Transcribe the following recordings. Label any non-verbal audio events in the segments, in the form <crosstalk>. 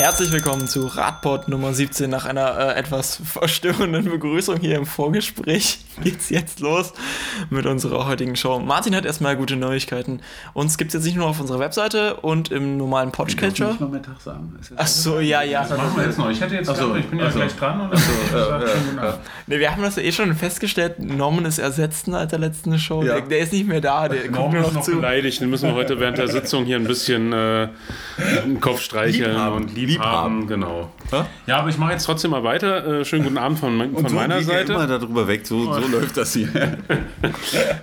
Herzlich willkommen zu Radport Nummer 17. Nach einer äh, etwas verstörenden Begrüßung hier im Vorgespräch <laughs> geht's jetzt los mit unserer heutigen Show. Martin hat erstmal gute Neuigkeiten. Uns gibt's jetzt nicht nur auf unserer Webseite und im normalen Podcatcher. Ich noch Mittag sagen. Ach so, ja, ja. Das machen wir jetzt noch. Ich hätte jetzt so, ich bin ja gleich dran und dann ja, ja, ja. Ne, wir haben das ja eh schon festgestellt. Norman ist ersetzt seit der letzten Show. Ja. Der, der ist nicht mehr da. Der guckt Norman nur ist noch noch zu. beleidigt. Den müssen wir heute während der Sitzung hier ein bisschen äh, den Kopf streicheln Liebhaben. und lieb haben. Genau. Ja? Ja, aber ich mache jetzt trotzdem mal weiter. Äh, schönen guten Abend von, von so meiner er Seite. immer darüber weg. So, so läuft das hier. <laughs>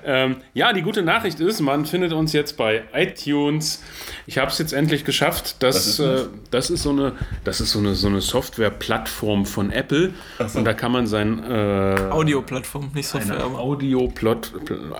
Ähm, ja, die gute Nachricht ist, man findet uns jetzt bei iTunes. Ich habe es jetzt endlich geschafft. Das, Was ist äh, das? das ist so eine, das ist so eine, so eine Software-Plattform von Apple. so. Und da kann man sein äh, Audioplattform, nicht Software. aber- Audio-Plot.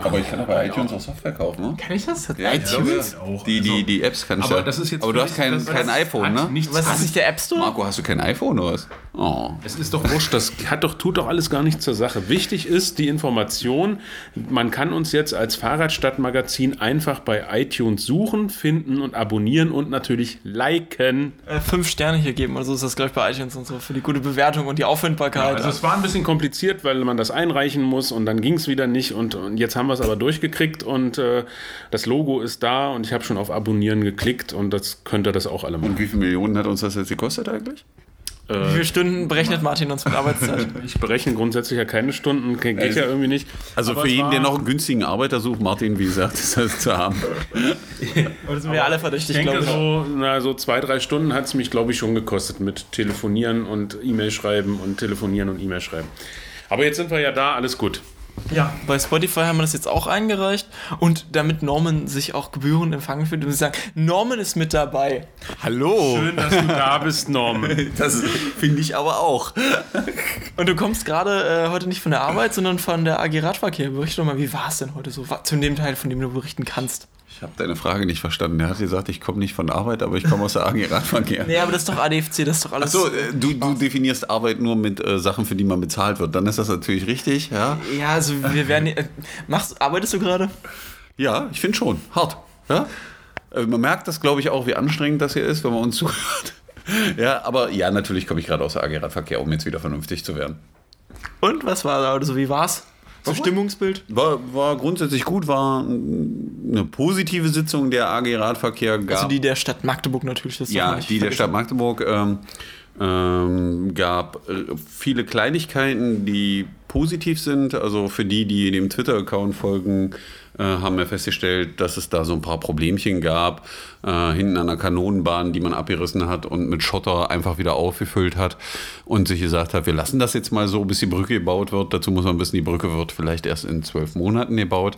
Aber ich kann auch bei iTunes auch Software kaufen, ne? Kann ich das? Ja, ich iTunes? auch. Die, die, die Apps kann ich Aber das ist jetzt Aber du hast kein, das- kein das iPhone, ne? nichts Was ist nicht der App Store? Marco, hast du kein iPhone oder was? Oh. Es ist doch wurscht, das hat doch, tut doch alles gar nichts zur Sache. Wichtig ist die Information, man kann uns jetzt als Fahrradstadtmagazin einfach bei iTunes suchen, finden und abonnieren und natürlich liken. Äh, fünf Sterne hier geben oder so ist das, glaube ich, bei iTunes und so für die gute Bewertung und die Auffindbarkeit. Also es war ein bisschen kompliziert, weil man das einreichen muss und dann ging es wieder nicht und, und jetzt haben wir es aber durchgekriegt und äh, das Logo ist da und ich habe schon auf Abonnieren geklickt und das könnt ihr das auch alle machen. Und wie viele Millionen hat uns das jetzt gekostet eigentlich? Wie viele Stunden berechnet Martin uns mit Arbeitszeit? <laughs> Ich berechne grundsätzlich ja keine Stunden, geht Also- ja irgendwie nicht. Also Aber für jeden, der noch einen günstigen Arbeiter sucht, Martin, wie gesagt, ist das zu haben. Oder sind wir alle verdächtig, Ich glaube denke, ich. so, na, so zwei, drei Stunden hat es mich, glaube ich, schon gekostet mit Telefonieren und E-Mail schreiben und Telefonieren und E-Mail schreiben. Aber jetzt sind wir ja da, alles gut. Ja, bei Spotify haben wir das jetzt auch eingereicht und damit Norman sich auch gebührend empfangen fühlt, und sie sagen, Norman ist mit dabei. Hallo! Schön, dass du da bist, Norman. <laughs> Das finde ich aber auch. Und du kommst gerade äh, heute nicht von der Arbeit, sondern von der AG Radverkehr. Berichte doch mal, wie war es denn heute so? Zu dem Teil, von dem du berichten kannst. Ich habe deine Frage nicht verstanden. Er hat gesagt, ich komme nicht von Arbeit, aber ich komme aus der AG Radverkehr. <laughs> Nee, aber das ist doch ADFC, das ist doch alles. Achso, äh, du, du definierst Arbeit nur mit äh, Sachen, für die man bezahlt wird. Dann ist das natürlich richtig, ja? Ja, also wir werden. Äh, machst, arbeitest du gerade? Ja, ich finde schon. Hart. Ja? Äh, man merkt das, glaube ich, auch, wie anstrengend das hier ist, wenn man uns <laughs> zuhört. Ja, aber ja, natürlich komme ich gerade aus der AG Radverkehr, um jetzt wieder vernünftig zu werden. Und was war da? Also, wie war's? Gut. Stimmungsbild? War, war grundsätzlich gut, war eine positive Sitzung der AG Radverkehr. Gab, Also die der Stadt Magdeburg natürlich. Das ja, nicht die der. Stadt Magdeburg ähm, ähm, gab äh, viele Kleinigkeiten, die positiv sind. Also für die, die dem Twitter-Account folgen, äh, haben wir festgestellt, dass es da so ein paar Problemchen gab. Äh, hinten an der Kanonenbahn, die man abgerissen hat und mit Schotter einfach wieder aufgefüllt hat und sich gesagt hat, wir lassen das jetzt mal so, bis die Brücke gebaut wird. Dazu muss man wissen, die Brücke wird vielleicht erst in zwölf Monaten gebaut.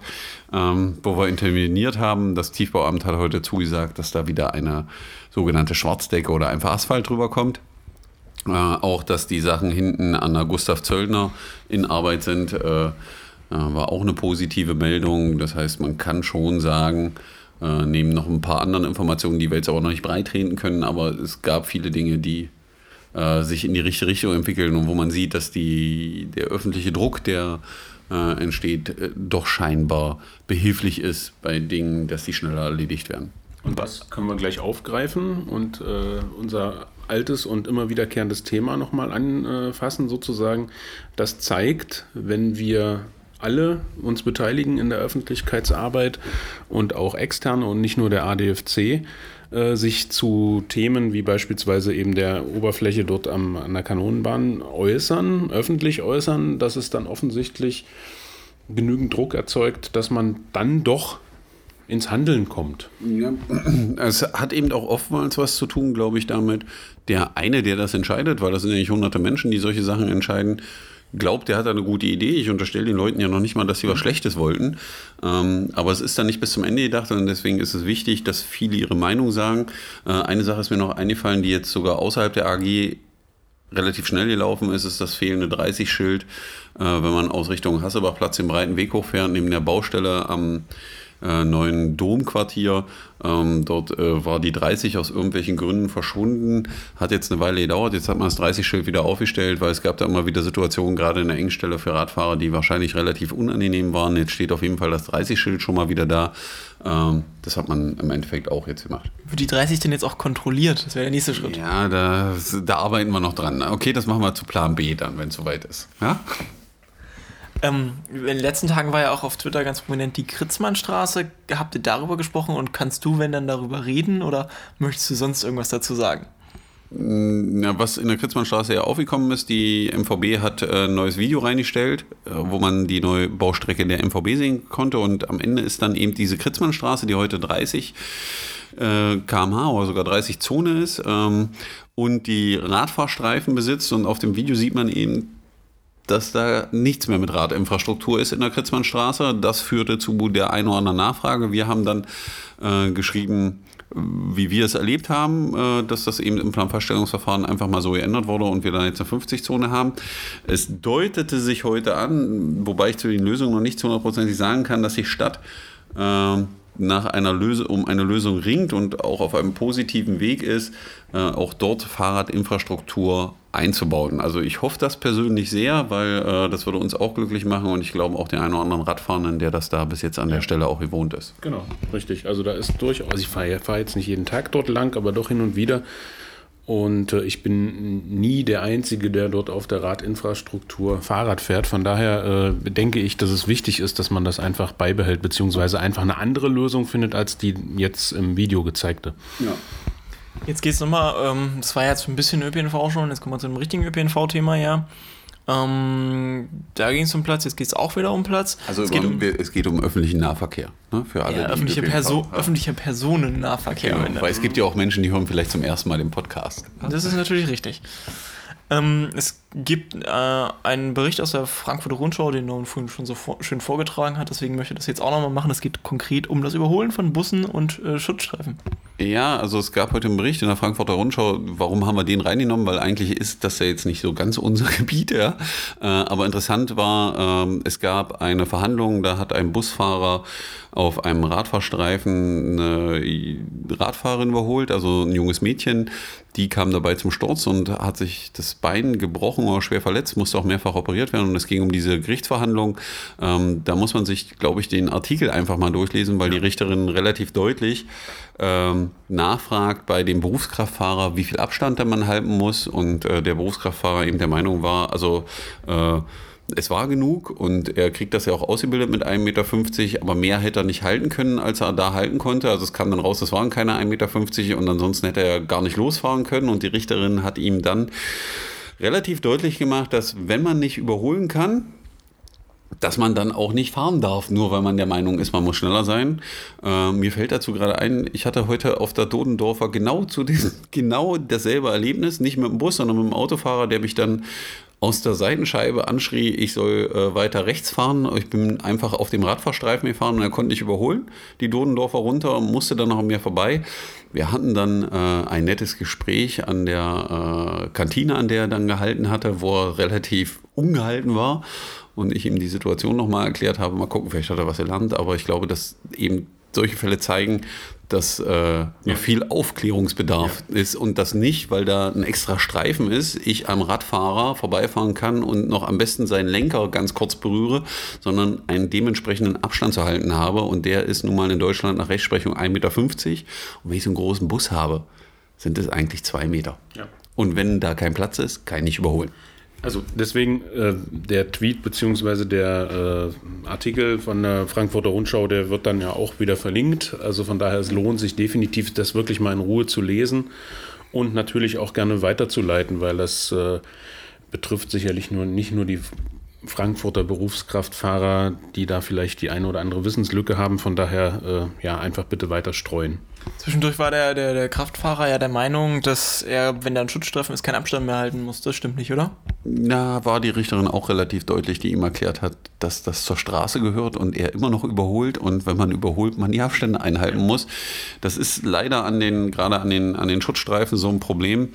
Ähm, wo wir interveniert haben, das Tiefbauamt hat heute zugesagt, dass da wieder eine sogenannte Schwarzdecke oder einfach Asphalt drüber kommt. Äh, auch, dass die Sachen hinten an der Gustav Zöllner in Arbeit sind, äh, äh, war auch eine positive Meldung. Das heißt, man kann schon sagen, äh, neben noch ein paar anderen Informationen, die wir jetzt aber noch nicht breitreden können, aber es gab viele Dinge, die äh, sich in die richtige Richtung entwickeln und wo man sieht, dass die, der öffentliche Druck, der entsteht, doch scheinbar behilflich ist bei Dingen, dass die schneller erledigt werden. Und das können wir gleich aufgreifen und unser altes und immer wiederkehrendes Thema nochmal anfassen, sozusagen. Das zeigt, wenn wir alle uns beteiligen in der Öffentlichkeitsarbeit und auch externe und nicht nur der ADFC, äh, sich zu Themen wie beispielsweise eben der Oberfläche dort am, an der Kanonenbahn äußern, öffentlich äußern, dass es dann offensichtlich genügend Druck erzeugt, dass man dann doch ins Handeln kommt. Ja, es hat eben auch oftmals was zu tun, glaube ich, damit, der eine, der das entscheidet, weil das sind ja nicht hunderte Menschen, die solche Sachen entscheiden, glaubt, der hat eine gute Idee. Ich unterstelle den Leuten ja noch nicht mal, dass sie was Schlechtes wollten. Ähm, aber es ist dann nicht bis zum Ende gedacht und deswegen ist es wichtig, dass viele ihre Meinung sagen. Äh, eine Sache ist mir noch eingefallen, die jetzt sogar außerhalb der AG relativ schnell gelaufen ist, ist das fehlende 30-Schild, äh, wenn man aus Richtung Hassebachplatz den breiten Weg hochfährt, neben der Baustelle am äh, neuen Domquartier. Ähm, dort äh, war die 30 aus irgendwelchen Gründen verschwunden. Hat jetzt eine Weile gedauert. Jetzt hat man das 30-Schild wieder aufgestellt, weil es gab da immer wieder Situationen, gerade in der Engstelle für Radfahrer, die wahrscheinlich relativ unangenehm waren. Jetzt steht auf jeden Fall das 30-Schild schon mal wieder da. Ähm, das hat man im Endeffekt auch jetzt gemacht. Wird die 30 denn jetzt auch kontrolliert? Das wäre der nächste Schritt. Ja, da, da arbeiten wir noch dran. Okay, das machen wir zu Plan B dann, wenn es soweit ist. Ja? Ähm, in den letzten Tagen war ja auch auf Twitter ganz prominent die Kritzmannstraße. Habt ihr darüber gesprochen und kannst du, wenn dann, darüber reden oder möchtest du sonst irgendwas dazu sagen? Ja, was in der Kritzmannstraße ja aufgekommen ist, die MVB hat äh, ein neues Video reingestellt, äh, wo man die neue Baustrecke der MVB sehen konnte und am Ende ist dann eben diese Kritzmannstraße, die heute 30 äh, kmh oder sogar 30 Zone ist ähm, und die Radfahrstreifen besitzt und auf dem Video sieht man eben dass da nichts mehr mit Radinfrastruktur ist in der Kritzmannstraße. Das führte zu der einen oder anderen Nachfrage. Wir haben dann äh, geschrieben, wie wir es erlebt haben, äh, dass das eben im Planfeststellungsverfahren einfach mal so geändert wurde und wir dann jetzt eine 50-Zone haben. Es deutete sich heute an, wobei ich zu den Lösungen noch nicht zu hundertprozentig sagen kann, dass die Stadt äh, nach einer Lösung, um eine Lösung ringt und auch auf einem positiven Weg ist, äh, auch dort Fahrradinfrastruktur einzubauen. Also ich hoffe das persönlich sehr, weil äh, das würde uns auch glücklich machen und ich glaube auch den einen oder anderen Radfahrenden, der das da bis jetzt an der Stelle auch gewohnt ist. Genau, richtig. Also da ist durchaus, also ich fahre fahr jetzt nicht jeden Tag dort lang, aber doch hin und wieder. Und äh, ich bin nie der Einzige, der dort auf der Radinfrastruktur Fahrrad fährt. Von daher äh, denke ich, dass es wichtig ist, dass man das einfach beibehält, beziehungsweise einfach eine andere Lösung findet, als die jetzt im Video gezeigte. Ja. Jetzt geht es nochmal, ähm, das war jetzt ein bisschen ÖPNV schon, jetzt kommen wir zu einem richtigen ÖPNV-Thema, ja. Ähm, da ging es um Platz, jetzt geht es auch wieder um Platz. Also es geht um, es geht um öffentlichen Nahverkehr. Ne, für alle, ja, die öffentliche, ÖPNV Perso haben. öffentlicher Personennahverkehr. Genau, weil es gibt ja auch Menschen, die hören vielleicht zum ersten Mal den Podcast. Das ist natürlich richtig. Ähm, es gibt äh, einen Bericht aus der Frankfurter Rundschau, den Norman vorhin schon so vor schön vorgetragen hat, deswegen möchte ich das jetzt auch nochmal machen. Es geht konkret um das Überholen von Bussen und äh, Schutzstreifen. Ja, also es gab heute einen Bericht in der Frankfurter Rundschau. Warum haben wir den reingenommen? Weil eigentlich ist das ja jetzt nicht so ganz unser <laughs> Gebiet, ja. Äh, aber interessant war, ähm, es gab eine Verhandlung, da hat ein Busfahrer auf einem Radfahrstreifen eine Radfahrerin überholt, also ein junges Mädchen. Die kam dabei zum Sturz und hat sich das Bein gebrochen oder schwer verletzt, musste auch mehrfach operiert werden. Und es ging um diese Gerichtsverhandlung. Ähm, da muss man sich, glaube ich, den Artikel einfach mal durchlesen, weil die Richterin relativ deutlich ähm, nachfragt bei dem Berufskraftfahrer, wie viel Abstand da man halten muss. Und äh, der Berufskraftfahrer eben der Meinung war, also äh, es war genug und er kriegt das ja auch ausgebildet mit 1,50 Meter, aber mehr hätte er nicht halten können, als er da halten konnte. Also es kam dann raus, das waren keine 1,50 Meter und ansonsten hätte er gar nicht losfahren können. Und die Richterin hat ihm dann relativ deutlich gemacht, dass wenn man nicht überholen kann, dass man dann auch nicht fahren darf, nur weil man der Meinung ist, man muss schneller sein. Äh, mir fällt dazu gerade ein, ich hatte heute auf der Dodendorfer genau zu diesem, <laughs> genau dasselbe Erlebnis, nicht mit dem Bus, sondern mit dem Autofahrer, der mich dann aus der Seitenscheibe anschrie, ich soll äh, weiter rechts fahren. Ich bin einfach auf dem Radfahrstreifen gefahren und er konnte nicht überholen. Die Dodendorfer runter, musste dann noch an mir vorbei. Wir hatten dann äh, ein nettes Gespräch an der äh, Kantine, an der er dann gehalten hatte, wo er relativ ungehalten war und ich ihm die Situation nochmal erklärt habe. Mal gucken, vielleicht hat er was gelernt, aber ich glaube, dass eben solche Fälle zeigen, dass äh, noch viel Aufklärungsbedarf ist und das nicht, weil da ein extra Streifen ist, ich am Radfahrer vorbeifahren kann und noch am besten seinen Lenker ganz kurz berühre, sondern einen dementsprechenden Abstand zu halten habe und der ist nun mal in Deutschland nach Rechtsprechung 1,50 Meter und wenn ich so einen großen Bus habe, sind es eigentlich zwei Meter. Ja. Und wenn da kein Platz ist, kann ich nicht überholen. Also deswegen äh, der Tweet beziehungsweise der äh, Artikel von der Frankfurter Rundschau, der wird dann ja auch wieder verlinkt. Also von daher es lohnt sich definitiv, das wirklich mal in Ruhe zu lesen und natürlich auch gerne weiterzuleiten, weil das äh, betrifft sicherlich nur nicht nur die Frankfurter Berufskraftfahrer, die da vielleicht die eine oder andere Wissenslücke haben. Von daher äh, ja einfach bitte weiter streuen. Zwischendurch war der, der, der Kraftfahrer ja der Meinung, dass er, wenn da ein Schutzstreifen ist, keinen Abstand mehr halten muss. Das stimmt nicht, oder? Na, war die Richterin auch relativ deutlich, die ihm erklärt hat, dass das zur Straße gehört und er immer noch überholt und wenn man überholt, man die Abstände einhalten muss. Das ist leider an den, gerade an den, an den Schutzstreifen so ein Problem,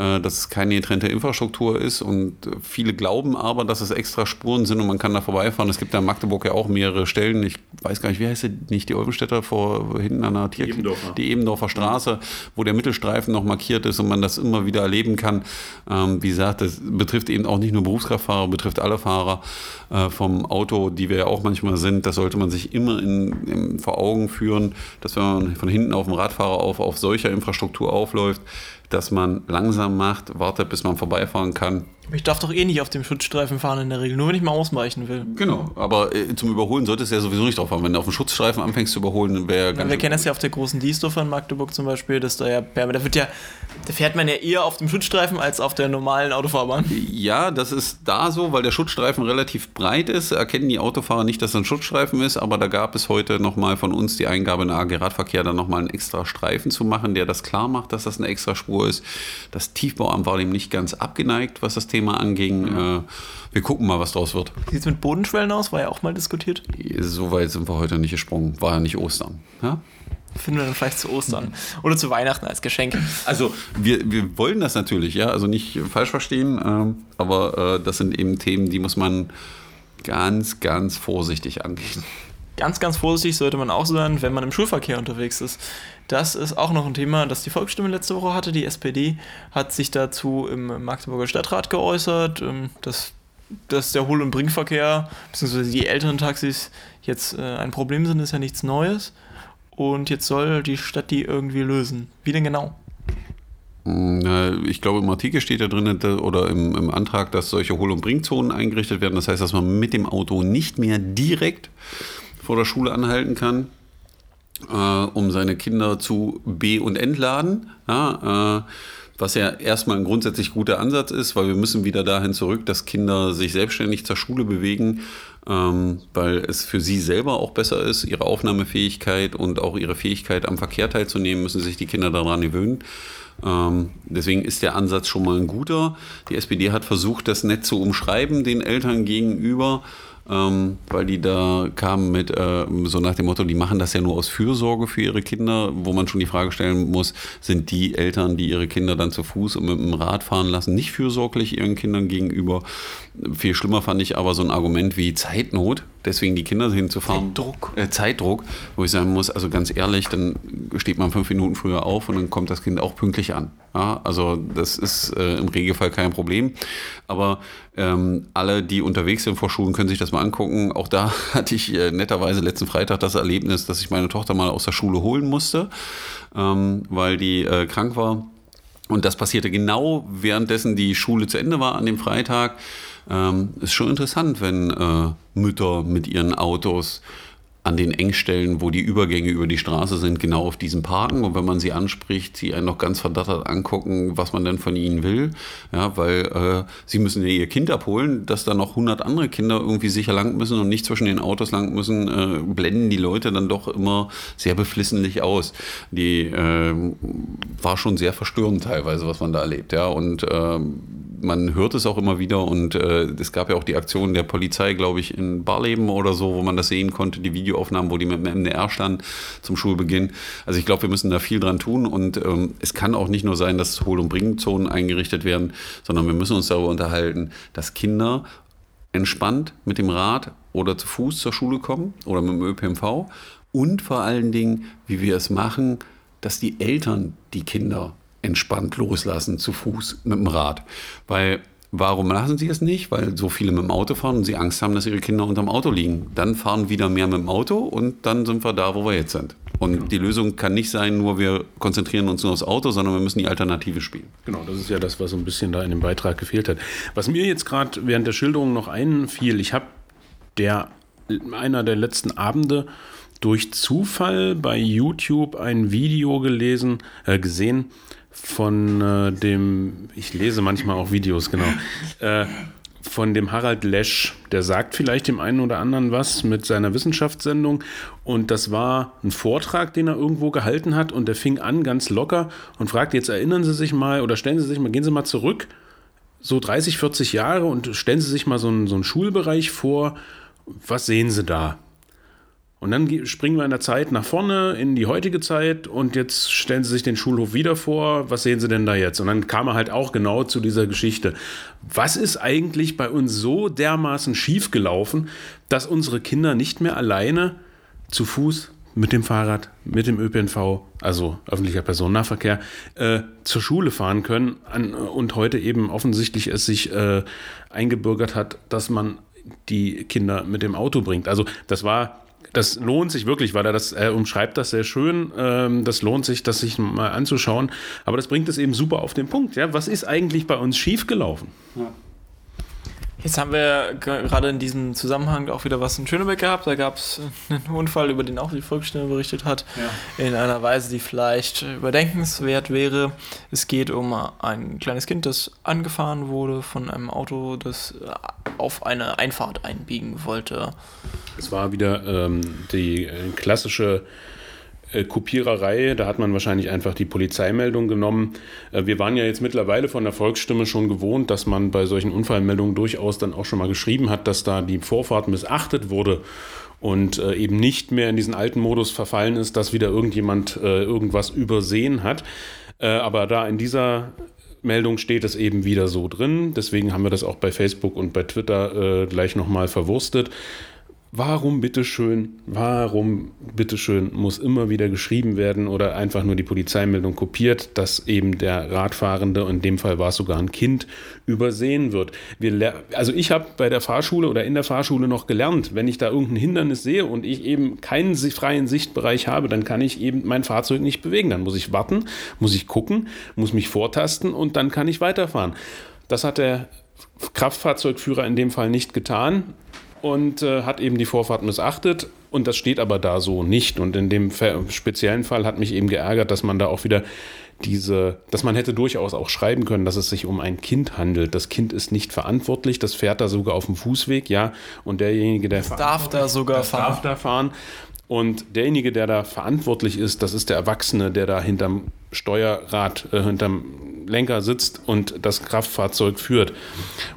äh, dass es keine getrennte Infrastruktur ist und viele glauben aber, dass es extra Spuren sind und man kann da vorbeifahren. Es gibt da in Magdeburg ja auch mehrere Stellen. Ich weiß gar nicht, wie heißt sie, nicht die Olvenstädter vor hinten an der Tier Ebendorfer. Die Ebendorfer Straße, wo der Mittelstreifen noch markiert ist und man das immer wieder erleben kann. Ähm, wie gesagt, das betrifft eben auch nicht nur Berufskraftfahrer, betrifft alle Fahrer äh, vom Auto, die wir ja auch manchmal sind. Das sollte man sich immer in, in, vor Augen führen, dass wenn man von hinten auf dem Radfahrer auf, auf solcher Infrastruktur aufläuft, dass man langsam macht, wartet, bis man vorbeifahren kann. Ich darf doch eh nicht auf dem Schutzstreifen fahren in der Regel, nur wenn ich mal ausweichen will. Genau, aber äh, zum Überholen solltest du ja sowieso nicht drauf fahren. Wenn du auf dem Schutzstreifen anfängst zu überholen, wäre ja, Wir kennen das ja auf der großen Diesdorfer in Magdeburg zum Beispiel, dass da ja, da wird ja, da fährt man ja eher auf dem Schutzstreifen als auf der normalen Autofahrbahn. Ja, das ist da so, weil der Schutzstreifen relativ breit ist. Erkennen die Autofahrer nicht, dass es ein Schutzstreifen ist, aber da gab es heute nochmal von uns die Eingabe in AG Radverkehr, dann nochmal einen extra Streifen zu machen, der das klar macht, dass das eine extra Spur ist. Das Tiefbauamt war dem nicht ganz abgeneigt, was das Thema anging. Äh, wir gucken mal, was draus wird. Wie sieht es mit Bodenschwellen aus? War ja auch mal diskutiert. So weit sind wir heute nicht gesprungen. War ja nicht Ostern. Ja? Finden wir dann vielleicht zu Ostern oder zu Weihnachten als Geschenk. Also wir, wir wollen das natürlich, ja, also nicht falsch verstehen, ähm, aber äh, das sind eben Themen, die muss man ganz, ganz vorsichtig angehen. Ganz, ganz vorsichtig sollte man auch sein, wenn man im Schulverkehr unterwegs ist. Das ist auch noch ein Thema, das die Volksstimme letzte Woche hatte. Die SPD hat sich dazu im Magdeburger Stadtrat geäußert, ähm, dass, dass der Hohl- und Bringverkehr bzw. die älteren Taxis jetzt äh, ein Problem sind, ist ja nichts Neues. Und jetzt soll die Stadt die irgendwie lösen. Wie denn genau? Hm, ich glaube, im Artikel steht da drin oder im, im Antrag, dass solche Hohl- und Bringzonen eingerichtet werden. Das heißt, dass man mit dem Auto nicht mehr direkt vor der Schule anhalten kann, äh, um seine Kinder zu be- und entladen. Ja, äh, was ja erstmal ein grundsätzlich guter Ansatz ist, weil wir müssen wieder dahin zurück, dass Kinder sich selbstständig zur Schule bewegen, ähm, weil es für sie selber auch besser ist, ihre Aufnahmefähigkeit und auch ihre Fähigkeit am Verkehr teilzunehmen, müssen sich die Kinder daran gewöhnen. Ähm, deswegen ist der Ansatz schon mal ein guter. Die SPD hat versucht, das nett zu umschreiben den Eltern gegenüber ähm, weil die da kamen mit äh, so nach dem Motto, die machen das ja nur aus Fürsorge für ihre Kinder, wo man schon die Frage stellen muss, sind die Eltern, die ihre Kinder dann zu Fuß und mit dem Rad fahren lassen, nicht fürsorglich ihren Kindern gegenüber? Viel schlimmer fand ich aber so ein Argument wie Zeitnot, deswegen die Kinder hinzufahren. Zeitdruck. Äh, Zeitdruck, wo ich sagen muss, also ganz ehrlich, dann steht man fünf Minuten früher auf und dann kommt das Kind auch pünktlich an. Ja, also das ist äh, im Regelfall kein Problem. Aber ähm, alle, die unterwegs sind vor Schulen, können sich das mal angucken. Auch da <laughs> hatte ich äh, netterweise letzten Freitag das Erlebnis, dass ich meine Tochter mal aus der Schule holen musste, ähm, weil die äh, krank war. Und das passierte genau währenddessen die Schule zu Ende war an dem Freitag. Ähm, ist schon interessant, wenn äh, Mütter mit ihren Autos an den Engstellen, wo die Übergänge über die Straße sind, genau auf diesen parken. Und wenn man sie anspricht, sie einen noch ganz verdattert angucken, was man denn von ihnen will. Ja, weil äh, sie müssen ja ihr Kind abholen, dass da noch 100 andere Kinder irgendwie sicher lang müssen und nicht zwischen den Autos lang müssen, äh, blenden die Leute dann doch immer sehr beflissentlich aus. Die äh, war schon sehr verstörend teilweise, was man da erlebt. Ja, und ähm, man hört es auch immer wieder und äh, es gab ja auch die Aktion der Polizei, glaube ich, in Barleben oder so, wo man das sehen konnte, die Videoaufnahmen, wo die mit dem MDR standen zum Schulbeginn. Also ich glaube, wir müssen da viel dran tun und ähm, es kann auch nicht nur sein, dass Hol- und Bringzonen eingerichtet werden, sondern wir müssen uns darüber unterhalten, dass Kinder entspannt mit dem Rad oder zu Fuß zur Schule kommen oder mit dem ÖPNV und vor allen Dingen, wie wir es machen, dass die Eltern die Kinder entspannt loslassen zu Fuß mit dem Rad. Weil Warum lassen sie es nicht? Weil so viele mit dem Auto fahren und sie Angst haben, dass ihre Kinder unterm Auto liegen. Dann fahren wieder mehr mit dem Auto und dann sind wir da, wo wir jetzt sind. Und genau. die Lösung kann nicht sein, nur wir konzentrieren uns nur aufs Auto, sondern wir müssen die Alternative spielen. Genau, das ist ja das, was so ein bisschen da in dem Beitrag gefehlt hat. Was mir jetzt gerade während der Schilderung noch einfiel, ich habe der einer der letzten Abende durch Zufall bei YouTube ein Video gelesen, äh, gesehen von äh, dem, ich lese manchmal auch Videos, genau, äh, von dem Harald Lesch. Der sagt vielleicht dem einen oder anderen was mit seiner Wissenschaftssendung. Und das war ein Vortrag, den er irgendwo gehalten hat. Und der fing an ganz locker und fragt, jetzt erinnern Sie sich mal oder stellen Sie sich mal, gehen Sie mal zurück so 30, 40 Jahre und stellen Sie sich mal so einen, so einen Schulbereich vor. Was sehen Sie da? Und dann springen wir in der Zeit nach vorne in die heutige Zeit und jetzt stellen Sie sich den Schulhof wieder vor. Was sehen Sie denn da jetzt? Und dann kam er halt auch genau zu dieser Geschichte. Was ist eigentlich bei uns so dermaßen schiefgelaufen, dass unsere Kinder nicht mehr alleine zu Fuß, mit dem Fahrrad, mit dem ÖPNV, also öffentlicher Personennahverkehr, äh, zur Schule fahren können an, und heute eben offensichtlich es sich äh, eingebürgert hat, dass man die Kinder mit dem Auto bringt. Also das war das lohnt sich wirklich, weil er das er umschreibt das sehr schön. Ähm, das lohnt sich, das sich mal anzuschauen. Aber das bringt es eben super auf den Punkt. Ja? Was ist eigentlich bei uns schiefgelaufen? Ja. Jetzt haben wir gerade in diesem Zusammenhang auch wieder was in Schönebeck gehabt. Da gab es einen Unfall, über den auch die Volksstimme berichtet hat, ja. in einer Weise, die vielleicht überdenkenswert wäre. Es geht um ein kleines Kind, das angefahren wurde von einem Auto, das auf eine Einfahrt einbiegen wollte. Es war wieder ähm, die äh, klassische äh, Kopiererei, da hat man wahrscheinlich einfach die Polizeimeldung genommen. Äh, wir waren ja jetzt mittlerweile von der Volksstimme schon gewohnt, dass man bei solchen Unfallmeldungen durchaus dann auch schon mal geschrieben hat, dass da die Vorfahrt missachtet wurde und äh, eben nicht mehr in diesen alten Modus verfallen ist, dass wieder irgendjemand äh, irgendwas übersehen hat. Äh, aber da in dieser Meldung steht es eben wieder so drin. Deswegen haben wir das auch bei Facebook und bei Twitter äh, gleich nochmal verwurstet. Warum bitteschön, warum bitteschön muss immer wieder geschrieben werden oder einfach nur die Polizeimeldung kopiert, dass eben der Radfahrende, in dem Fall war es sogar ein Kind, übersehen wird? Wir, also ich habe bei der Fahrschule oder in der Fahrschule noch gelernt, wenn ich da irgendein Hindernis sehe und ich eben keinen freien Sichtbereich habe, dann kann ich eben mein Fahrzeug nicht bewegen. Dann muss ich warten, muss ich gucken, muss mich vortasten und dann kann ich weiterfahren. Das hat der Kraftfahrzeugführer in dem Fall nicht getan und äh, hat eben die Vorfahrt missachtet. Und das steht aber da so nicht. Und in dem speziellen Fall hat mich eben geärgert, dass man da auch wieder diese, dass man hätte durchaus auch schreiben können, dass es sich um ein Kind handelt. Das Kind ist nicht verantwortlich, das fährt da sogar auf dem Fußweg, ja. Und derjenige, der darf da sogar fahren. darf da fahren. Und derjenige, der da verantwortlich ist, das ist der Erwachsene, der da hinterm Steuerrad, äh, hinterm Lenker sitzt und das Kraftfahrzeug führt.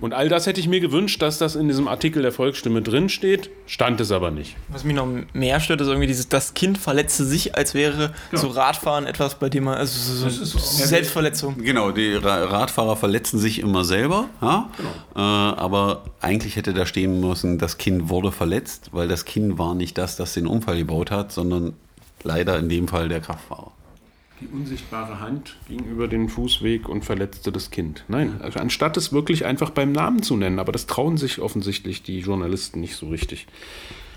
Und all das hätte ich mir gewünscht, dass das in diesem Artikel der Volksstimme drin steht, stand es aber nicht. Was mich noch mehr stört, ist irgendwie dieses, das Kind verletzte sich, als wäre ja. so Radfahren etwas, bei dem man, also so, so Selbstverletzung. Genau, die Radfahrer verletzen sich immer selber, ja? Genau. Äh, aber eigentlich hätte da stehen müssen, das Kind wurde verletzt, weil das Kind war nicht das, das den Unfall gebaut hat, sondern leider in dem Fall der Kraftfahrer die unsichtbare Hand ging über den Fußweg und verletzte das Kind. Nein, also anstatt es wirklich einfach beim Namen zu nennen, aber das trauen sich offensichtlich die Journalisten nicht so richtig.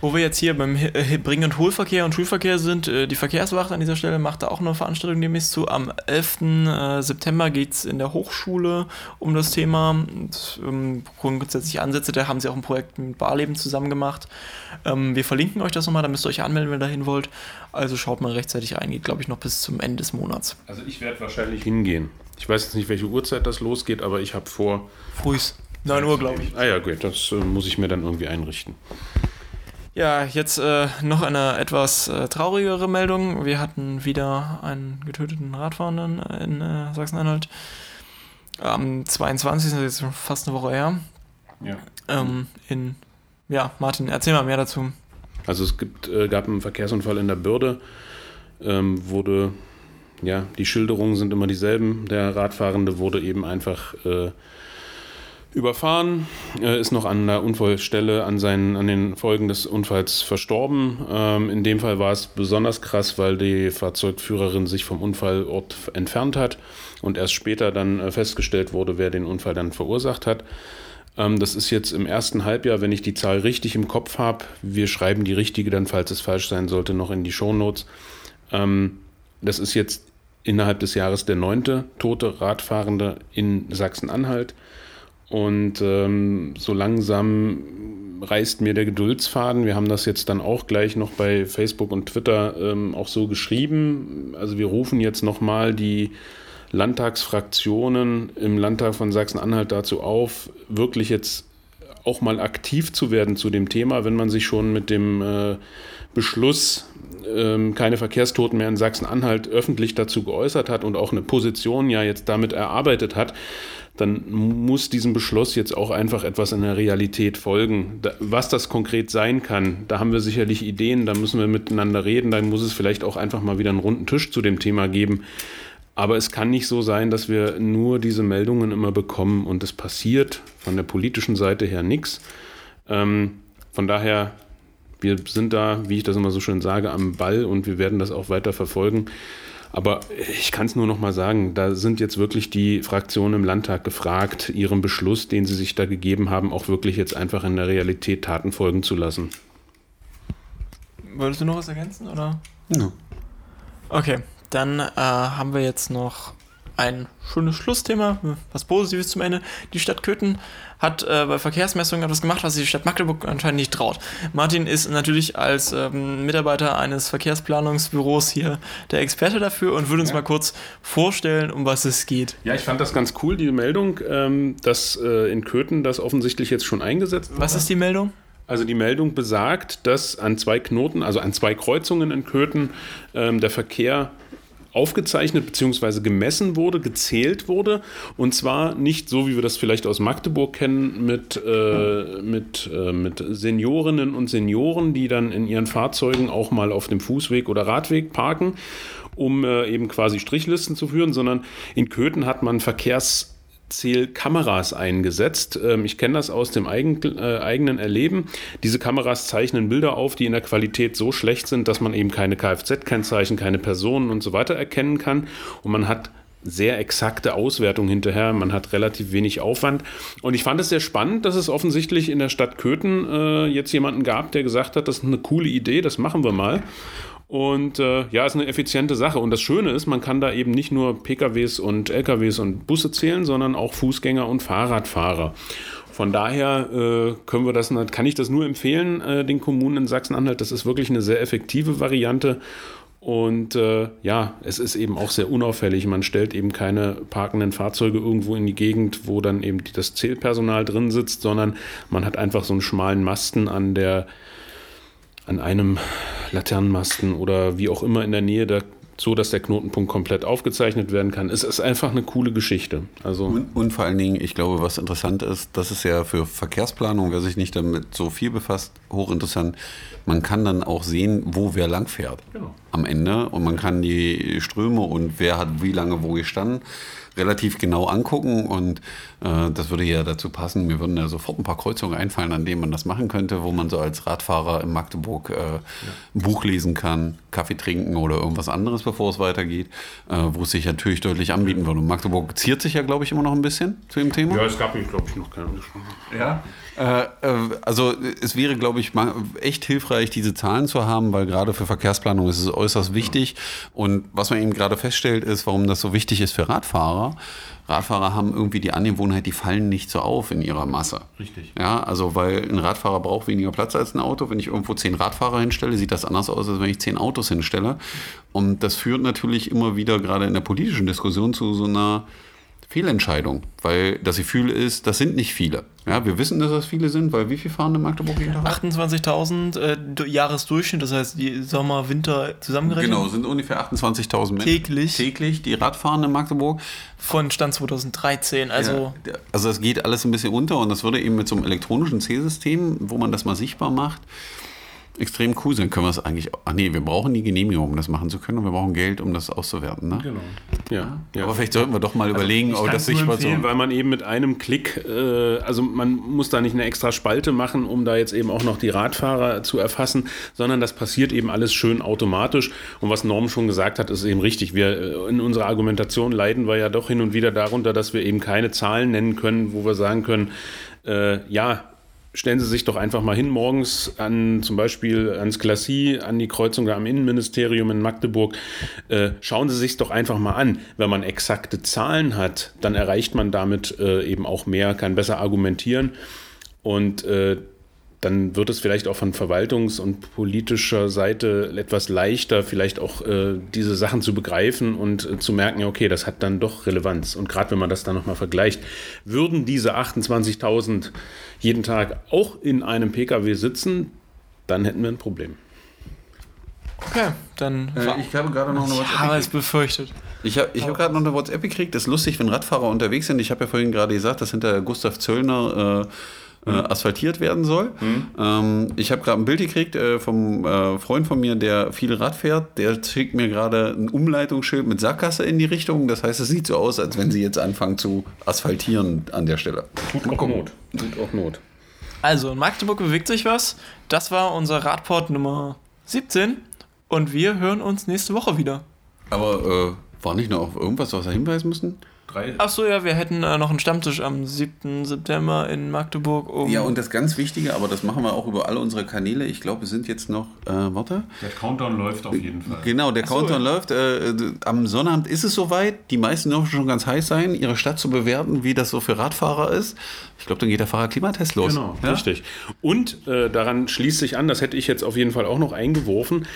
Wo wir jetzt hier beim äh, Bring- und Hohlverkehr und Schulverkehr sind, äh, die Verkehrswacht an dieser Stelle macht da auch eine Veranstaltung demnächst zu. Am 11. Äh, September geht es in der Hochschule um das Thema. Und, ähm, grundsätzliche Ansätze, da haben sie auch ein Projekt mit Barleben zusammen gemacht. Ähm, wir verlinken euch das nochmal, da müsst ihr euch anmelden, wenn ihr dahin wollt. Also schaut mal rechtzeitig ein, geht glaube ich noch bis zum Ende des Monats. Also ich werde wahrscheinlich hingehen. Ich weiß jetzt nicht, welche Uhrzeit das losgeht, aber ich habe vor. Frühs. 9 Uhr, glaube ich. Ah ja, gut, das äh, muss ich mir dann irgendwie einrichten. Ja, jetzt äh, noch eine etwas äh, traurigere Meldung. Wir hatten wieder einen getöteten Radfahrenden in äh, Sachsen-Anhalt. Am 22. das ist jetzt schon fast eine Woche her. Ja. Ähm, in, ja, Martin, erzähl mal mehr dazu. Also es gibt, äh, gab einen Verkehrsunfall in der Bürde, ähm, wurde, ja, die Schilderungen sind immer dieselben. Der Radfahrende wurde eben einfach äh, überfahren, ist noch an der Unfallstelle an, seinen, an den Folgen des Unfalls verstorben. Ähm, in dem Fall war es besonders krass, weil die Fahrzeugführerin sich vom Unfallort entfernt hat und erst später dann äh, festgestellt wurde, wer den Unfall dann verursacht hat. Ähm, das ist jetzt im ersten Halbjahr, wenn ich die Zahl richtig im Kopf habe. Wir schreiben die richtige dann, falls es falsch sein sollte, noch in die Shownotes. Ähm, das ist jetzt innerhalb des Jahres der neunte tote Radfahrende in Sachsen-Anhalt. Und ähm, so langsam reißt mir der Geduldsfaden. Wir haben das jetzt dann auch gleich noch bei Facebook und Twitter ähm, auch so geschrieben. Also wir rufen jetzt nochmal die Landtagsfraktionen im Landtag von Sachsen-Anhalt dazu auf, wirklich jetzt auch mal aktiv zu werden zu dem Thema, wenn man sich schon mit dem äh, Beschluss, ähm, keine Verkehrstoten mehr in Sachsen-Anhalt öffentlich dazu geäußert hat und auch eine Position ja jetzt damit erarbeitet hat, dann muss diesem Beschluss jetzt auch einfach etwas in der Realität folgen. Da, was das konkret sein kann, da haben wir sicherlich Ideen, da müssen wir miteinander reden, dann muss es vielleicht auch einfach mal wieder einen runden Tisch zu dem Thema geben. Aber es kann nicht so sein, dass wir nur diese Meldungen immer bekommen und es passiert von der politischen Seite her nichts. Ähm, von daher, wir sind da, wie ich das immer so schön sage, am Ball und wir werden das auch weiter verfolgen. Aber ich kann es nur noch mal sagen, da sind jetzt wirklich die Fraktionen im Landtag gefragt, ihrem Beschluss, den sie sich da gegeben haben, auch wirklich jetzt einfach in der Realität Taten folgen zu lassen. Wolltest du noch was ergänzen, oder? Ja. Okay, dann äh, haben wir jetzt noch ein schönes Schlussthema, was Positives zum Ende. Die Stadt Köthen hat äh, bei Verkehrsmessungen etwas gemacht, was die Stadt Magdeburg anscheinend nicht traut. Martin ist natürlich als ähm, Mitarbeiter eines Verkehrsplanungsbüros hier der Experte dafür und würde uns Ja. mal kurz vorstellen, um was es geht. Ja, ich fand das ganz cool, die Meldung, ähm, dass äh, in Köthen das offensichtlich jetzt schon eingesetzt Was ist die Meldung? Also die Meldung besagt, dass an zwei Knoten, also an zwei Kreuzungen in Köthen, ähm, der Verkehr aufgezeichnet bzw. gemessen wurde, gezählt wurde. Und zwar nicht so, wie wir das vielleicht aus Magdeburg kennen, mit, äh, mit, äh, mit Seniorinnen und Senioren, die dann in ihren Fahrzeugen auch mal auf dem Fußweg oder Radweg parken, um äh, eben quasi Strichlisten zu führen, sondern in Köthen hat man Verkehrs Zählkameras eingesetzt. Ähm, Ich kenne das aus dem eigen, äh, eigenen Erleben. Diese Kameras zeichnen Bilder auf, die in der Qualität so schlecht sind, dass man eben keine Kfz-Kennzeichen, keine Personen und so weiter erkennen kann. Und man hat sehr exakte Auswertung hinterher. Man hat relativ wenig Aufwand. Und ich fand es sehr spannend, dass es offensichtlich in der Stadt Köthen äh, jetzt jemanden gab, der gesagt hat, das ist eine coole Idee, das machen wir mal. Und äh, ja, ist eine effiziente Sache. Und das Schöne ist, man kann da eben nicht nur PKWs und LKWs und Busse zählen, sondern auch Fußgänger und Fahrradfahrer. Von daher äh, können wir das, kann ich das nur empfehlen, äh, den Kommunen in Sachsen-Anhalt. Das ist wirklich eine sehr effektive Variante. Und äh, ja, es ist eben auch sehr unauffällig. Man stellt eben keine parkenden Fahrzeuge irgendwo in die Gegend, wo dann eben das Zählpersonal drin sitzt, sondern man hat einfach so einen schmalen Masten an der an einem Laternenmasten oder wie auch immer in der Nähe, da, so dass der Knotenpunkt komplett aufgezeichnet werden kann. Es ist einfach eine coole Geschichte. Also Und, und vor allen Dingen, ich glaube, was interessant ist, das ist ja für Verkehrsplanung, wer sich nicht damit so viel befasst, hochinteressant. Man kann dann auch sehen, wo wer lang fährt Genau. Am Ende und man kann die Ströme und wer hat wie lange wo gestanden relativ genau angucken und äh, das würde ja dazu passen. Mir würden ja sofort ein paar Kreuzungen einfallen, an denen man das machen könnte, wo man so als Radfahrer in Magdeburg äh, ein Buch lesen kann, Kaffee trinken oder irgendwas anderes, bevor es weitergeht, äh, wo es sich natürlich deutlich anbieten würde. Und Magdeburg ziert sich ja, glaube ich, immer noch ein bisschen zu dem Thema. ja, es gab mich, glaube ich, noch keinen angesprochen. Ja. Äh, äh, also es wäre, glaube ich, echt hilfreich, diese Zahlen zu haben, weil gerade für Verkehrsplanung ist es äußerst wichtig. Und was man eben gerade feststellt, ist, warum das so wichtig ist für Radfahrer. Radfahrer haben irgendwie die Angewohnheit, die fallen nicht so auf in ihrer Masse. Richtig. Ja, also weil ein Radfahrer braucht weniger Platz als ein Auto. Wenn ich irgendwo zehn Radfahrer hinstelle, sieht das anders aus, als wenn ich zehn Autos hinstelle. Und das führt natürlich immer wieder gerade in der politischen Diskussion zu so einer Fehlentscheidung, weil das Gefühl ist, das sind nicht viele. Ja, wir wissen, dass das viele sind, weil wie viel fahren in Magdeburg jeden Tag? 28.000 äh, du- Jahresdurchschnitt, das heißt die Sommer, Winter zusammengerechnet. Genau, sind ungefähr 28.000 Menschen. Täglich. Täglich, die Radfahren in Magdeburg. Von Stand 2013. Also Ja, also es geht alles ein bisschen unter und das würde eben mit so einem elektronischen Zählsystem, wo man das mal sichtbar macht, extrem cool sein. Können wir es eigentlich. Ach nee, wir brauchen die Genehmigung, um das machen zu können und wir brauchen Geld, um das auszuwerten. Ne? Genau. Ja. ja. Aber vielleicht sollten wir doch mal überlegen, Ich ob das nur sichtbar so. weil man eben mit einem Klick, äh, also man muss da nicht eine extra Spalte machen, um da jetzt eben auch noch die Radfahrer zu erfassen, sondern das passiert eben alles schön automatisch. Und was Norm schon gesagt hat, ist eben richtig. Wir äh, in unserer Argumentation leiden wir ja doch hin und wieder darunter, dass wir eben keine Zahlen nennen können, wo wir sagen können, äh, ja, stellen Sie sich doch einfach mal hin morgens an zum Beispiel ans Glacis, an die Kreuzung am Innenministerium in Magdeburg. Äh, schauen Sie sich doch einfach mal an. Wenn man exakte Zahlen hat, dann erreicht man damit äh, eben auch mehr, kann besser argumentieren und äh, dann wird es vielleicht auch von verwaltungs- und politischer Seite etwas leichter, vielleicht auch äh, diese Sachen zu begreifen und äh, zu merken, ja, okay, das hat dann doch Relevanz. Und gerade wenn man das dann nochmal vergleicht, würden diese 28.000 jeden Tag auch in einem Pkw sitzen, dann hätten wir ein Problem. okay, dann Äh, ich habe gerade noch ich habe es befürchtet. Ich habe ich hab gerade noch eine WhatsApp gekriegt. Das ist lustig, wenn Radfahrer unterwegs sind. Ich habe ja vorhin gerade gesagt, dass hinter Gustav Zöllner äh, äh, asphaltiert werden soll. Ähm, ich habe gerade ein Bild gekriegt äh, vom äh, Freund von mir, der viel Rad fährt. Der schickt mir gerade ein Umleitungsschild mit Sackgasse in die Richtung. Das heißt, es sieht so aus, als wenn sie jetzt anfangen zu asphaltieren an der Stelle. Tut auch Not. Tut auch Not. Also, in Magdeburg bewegt sich was. Das war unser Radport Nummer 17. Und wir hören uns nächste Woche wieder. Aber äh, war nicht noch auf irgendwas, was wir hinweisen müssen? Drei. Achso, ja, wir hätten äh, noch einen Stammtisch am 7. September in Magdeburg. Um Ja, und das ganz Wichtige, aber das machen wir auch über alle unsere Kanäle. Ich glaube, es sind jetzt noch, äh, warte. Der Countdown läuft auf jeden Fall. Genau, der Countdown läuft. Äh, am Sonnabend ist es soweit. Die meisten dürfen schon ganz heiß sein, ihre Stadt zu bewerten, wie das so für Radfahrer ist. Ich glaube, dann geht der Fahrradklimatest los. Genau, ja? richtig. Und äh, daran schließt sich an, das hätte ich jetzt auf jeden Fall auch noch eingeworfen.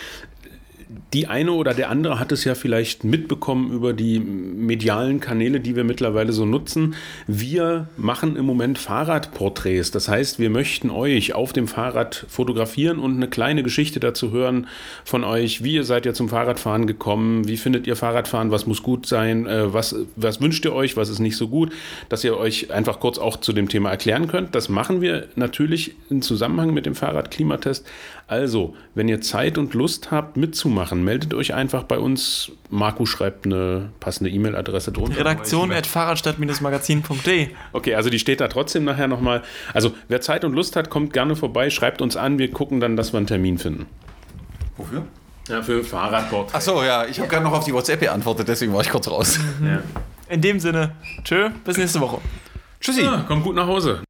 Die eine oder der andere hat es ja vielleicht mitbekommen über die medialen Kanäle, die wir mittlerweile so nutzen. Wir machen im Moment Fahrradporträts. Das heißt, wir möchten euch auf dem Fahrrad fotografieren und eine kleine Geschichte dazu hören von euch. Wie ihr seid ihr zum Fahrradfahren gekommen? Wie findet ihr Fahrradfahren? Was muss gut sein? Äh, was, was wünscht ihr euch? Was ist nicht so gut? Dass ihr euch einfach kurz auch zu dem Thema erklären könnt. Das machen wir natürlich im Zusammenhang mit dem Fahrradklimatest. Also, wenn ihr Zeit und Lust habt, mitzumachen, meldet euch einfach bei uns. Marco schreibt eine passende E-Mail-Adresse drunter. Redaktion at fahrradstadt-magazin.de. Okay, also die steht da trotzdem nachher nochmal. Also, wer Zeit und Lust hat, kommt gerne vorbei, schreibt uns an. Wir gucken dann, dass wir einen Termin finden. Wofür? Ja, für Fahrradbord. Achso, ja, ich habe gerade noch auf die WhatsApp geantwortet, deswegen war ich kurz raus. Ja. In dem Sinne, tschö, bis nächste Woche. Tschüssi. Ja, kommt gut nach Hause.